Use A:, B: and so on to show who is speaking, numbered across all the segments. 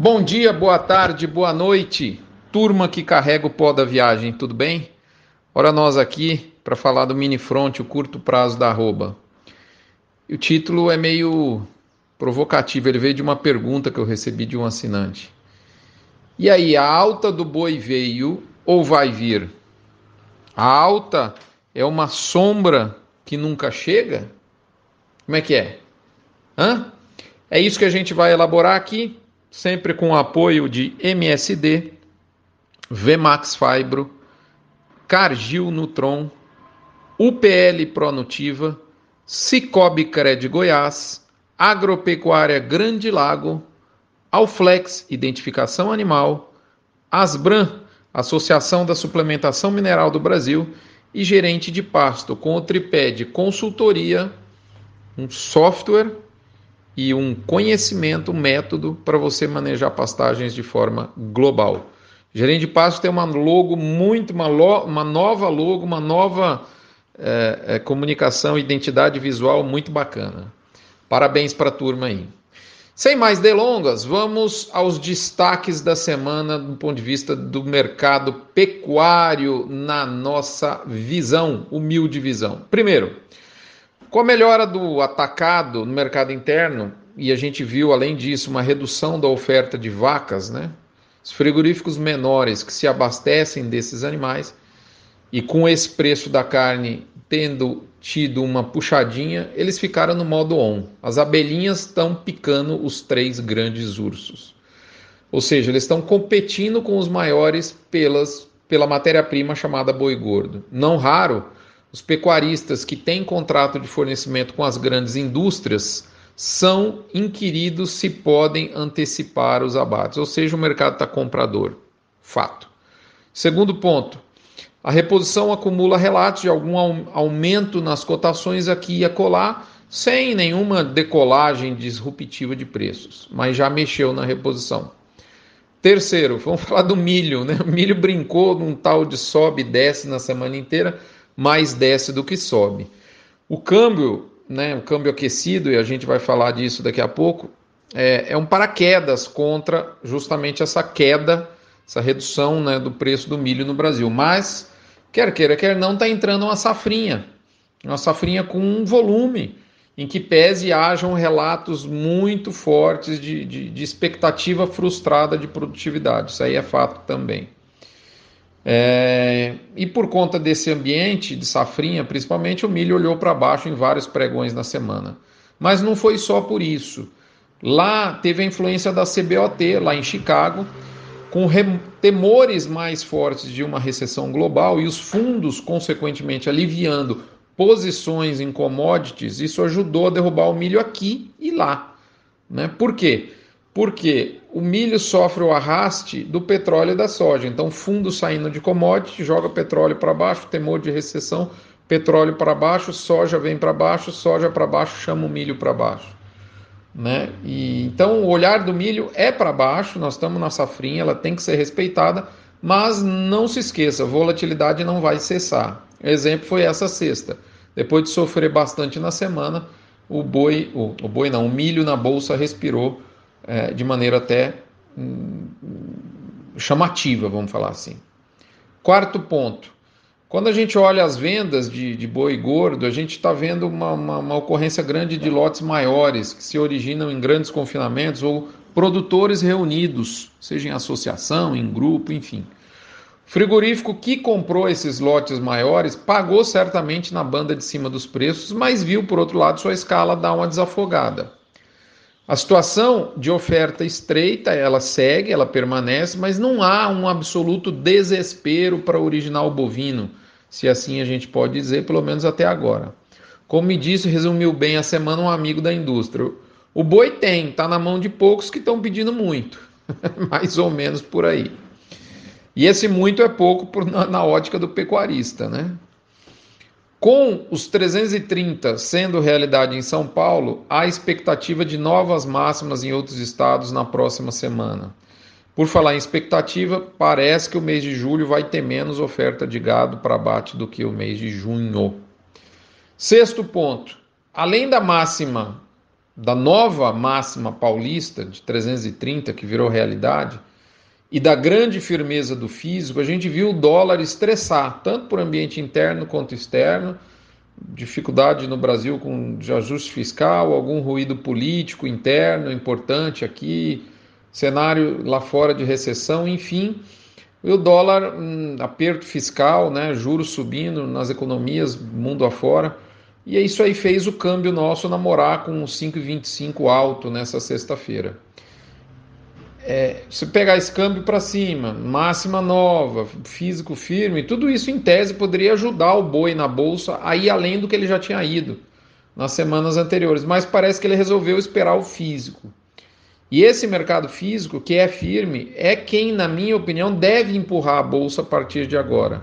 A: Bom dia, boa tarde, boa noite, turma que carrega o pó da viagem, tudo bem? Ora, nós aqui para falar do mini front, o curto prazo da arroba. O título é meio provocativo, ele veio de uma pergunta que eu recebi de um assinante. E aí, a alta do boi veio ou vai vir? A alta é uma sombra que nunca chega? Como é que é? Hã? É isso que a gente vai elaborar aqui, sempre com o apoio de MSD, Vmax Fibro, Cargill Nutron, UPL Pronutiva, Cicobi Cred Goiás, Agropecuária Grande Lago, Alflex Identificação Animal, Asbran, Associação da Suplementação Mineral do Brasil e gerente de pasto com o tripé de consultoria, um software e um conhecimento, um método para você manejar pastagens de forma global. Gerente de pasto tem uma logo muito, uma, lo, uma nova logo, uma nova é, é, comunicação, identidade visual muito bacana. Parabéns para a turma aí. Sem mais delongas, vamos aos destaques da semana do ponto de vista do mercado pecuário na nossa visão, humilde visão. Primeiro, com a melhora do atacado no mercado interno, e a gente viu, além disso, uma redução da oferta de vacas, né? Os frigoríficos menores que se abastecem desses animais e com esse preço da carne tendo tido uma puxadinha, eles ficaram no modo on. As abelhinhas estão picando os três grandes ursos. Ou seja, eles estão competindo com os maiores pelas, pela matéria-prima chamada boi gordo. Não raro, os pecuaristas que têm contrato de fornecimento com as grandes indústrias são inquiridos se podem antecipar os abates, ou seja, o mercado está comprador. Fato. Segundo ponto, a reposição acumula relatos de algum aumento nas cotações aqui e acolá, sem nenhuma decolagem disruptiva de preços, mas já mexeu na reposição. Terceiro, vamos falar do milho, né? O milho brincou num tal de sobe e desce na semana inteira, mais desce do que sobe. O câmbio, né, o câmbio aquecido, e a gente vai falar disso daqui a pouco, é, é um paraquedas contra justamente essa queda, essa redução né, do preço do milho no Brasil. Mas, quer queira, quer não, está entrando uma safrinha, uma safrinha com um volume em que pese hajam relatos muito fortes de, de, de expectativa frustrada de produtividade. Isso aí é fato também. É, e por conta desse ambiente de safrinha, principalmente, o milho olhou para baixo em vários pregões na semana. Mas não foi só por isso. Lá teve a influência da CBOT, lá em Chicago, com temores mais fortes de uma recessão global e os fundos, consequentemente, aliviando posições em commodities, isso ajudou a derrubar o milho aqui e lá. Né? Por quê? Porque o milho sofre o arraste do petróleo e da soja. Então, fundo saindo de commodity, joga petróleo para baixo, temor de recessão, petróleo para baixo, soja vem para baixo, soja para baixo, chama o milho para baixo. Né? E, então, o olhar do milho é para baixo, nós estamos na safrinha, ela tem que ser respeitada, mas não se esqueça, volatilidade não vai cessar. Exemplo foi essa sexta. Depois de sofrer bastante na semana, o boi, o, o boi não, o milho na bolsa respirou é, de maneira até hum, chamativa, vamos falar assim. Quarto ponto. Quando a gente olha as vendas de, de boi gordo, a gente está vendo uma, uma, uma, ocorrência grande de lotes maiores que se originam em grandes confinamentos ou produtores reunidos, seja em associação, em grupo, enfim. O frigorífico que comprou esses lotes maiores pagou certamente na banda de cima dos preços, mas viu, por outro lado, sua escala dar uma desafogada. A situação de oferta estreita, ela segue, ela permanece, mas não há um absoluto desespero para o original bovino, se assim a gente pode dizer, pelo menos até agora. Como me disse, resumiu bem a semana um amigo da indústria. O boi tem, está na mão de poucos que estão pedindo muito, mais ou menos por aí. E esse muito é pouco por, na, na ótica do pecuarista, né? Com os 330 sendo realidade em São Paulo, há expectativa de novas máximas em outros estados na próxima semana. Por falar em expectativa, parece que o mês de julho vai ter menos oferta de gado para abate do que o mês de junho. Sexto ponto: além da máxima da nova máxima paulista de 330 que virou realidade e da grande firmeza do físico, a gente viu o dólar estressar, tanto por ambiente interno quanto externo, dificuldade no Brasil com de ajuste fiscal, algum ruído político interno importante aqui, cenário lá fora de recessão, enfim, o dólar, um aperto fiscal, né, juros subindo nas economias mundo afora, e isso aí fez o câmbio nosso namorar com 5,25 alto nessa sexta-feira é, se pegar esse câmbio para cima, máxima nova, físico firme, tudo isso em tese poderia ajudar o boi na bolsa a ir além do que ele já tinha ido nas semanas anteriores, mas parece que ele resolveu esperar o físico. E esse mercado físico, que é firme, é quem, na minha opinião, deve empurrar a bolsa a partir de agora.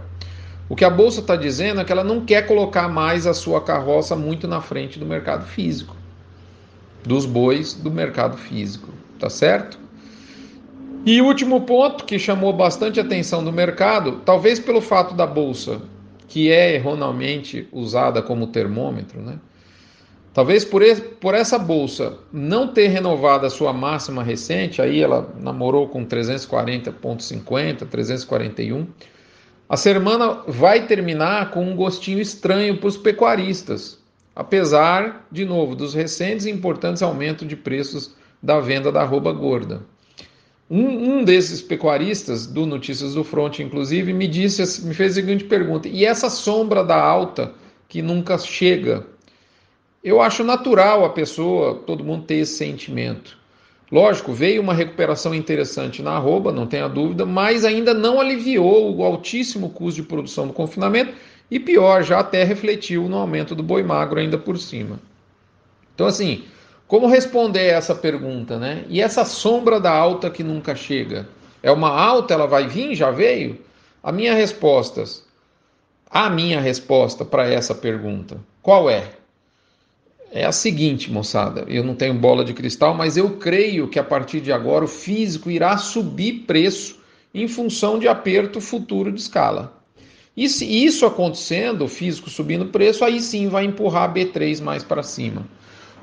A: O que a bolsa está dizendo é que ela não quer colocar mais a sua carroça muito na frente do mercado físico, dos bois do mercado físico, tá certo? E o último ponto que chamou bastante atenção do mercado, talvez pelo fato da bolsa, que é erroneamente usada como termômetro, né? Talvez por, esse, por essa bolsa não ter renovado a sua máxima recente, aí ela namorou com 340,50, 341. A semana vai terminar com um gostinho estranho para os pecuaristas, apesar, de novo, dos recentes e importantes aumentos de preços da venda da arroba gorda. Um, um, desses pecuaristas do Notícias do Front, inclusive, me disse, me fez a seguinte pergunta: e essa sombra da alta que nunca chega? Eu acho natural a pessoa, todo mundo ter esse sentimento. Lógico, veio uma recuperação interessante na arroba, não tenha dúvida, mas ainda não aliviou o altíssimo custo de produção do confinamento e pior, já até refletiu no aumento do boi magro ainda por cima. Então, assim, como responder essa pergunta, né? E essa sombra da alta que nunca chega? É uma alta, ela vai vir, já veio? A minha resposta, a minha resposta para essa pergunta, qual é? É a seguinte, moçada, eu não tenho bola de cristal, mas eu creio que a partir de agora o físico irá subir preço em função de aperto futuro de escala. E se isso acontecendo, o físico subindo preço, aí sim vai empurrar a B3 mais para cima.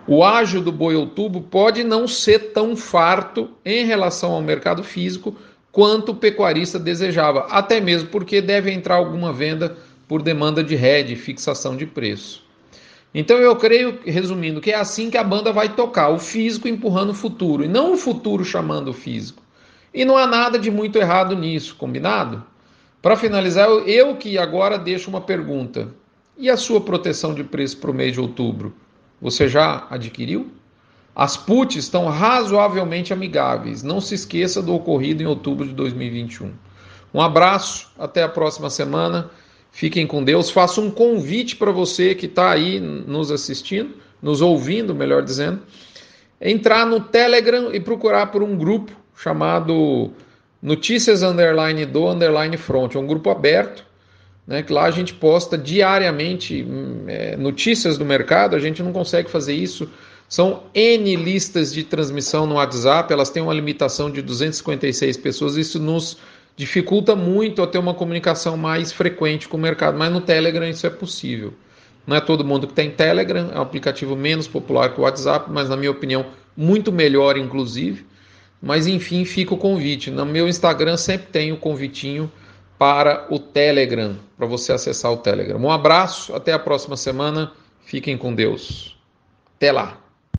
A: O ágio do boi outubro pode não ser tão farto em relação ao mercado físico quanto o pecuarista desejava, até mesmo porque deve entrar alguma venda por demanda de rede, fixação de preço. Então eu creio, resumindo, que é assim que a banda vai tocar, o físico empurrando o futuro, e não o futuro chamando o físico. E não há nada de muito errado nisso, combinado? Para finalizar, eu que agora deixo uma pergunta. E a sua proteção de preço para o mês de outubro? Você já adquiriu? As puts estão razoavelmente amigáveis. Não se esqueça do ocorrido em outubro de 2021. Um abraço, até a próxima semana. Fiquem com Deus. Faço um convite para você que está aí nos assistindo, nos ouvindo, melhor dizendo, entrar no Telegram e procurar por um grupo chamado Notícias Underline do Underline Front. É um grupo aberto né, que lá a gente posta diariamente hum, é, notícias do mercado, a gente não consegue fazer isso. São N listas de transmissão no WhatsApp, elas têm uma limitação de 256 pessoas, isso nos dificulta muito a ter uma comunicação mais frequente com o mercado, mas no Telegram isso é possível. Não é todo mundo que tem Telegram, é um aplicativo menos popular que o WhatsApp, mas na minha opinião, muito melhor, inclusive. Mas enfim, fica o convite. No meu Instagram sempre tem o convitinho para o Telegram, para você acessar o Telegram. Um abraço, até a próxima semana. Fiquem com Deus. Até lá.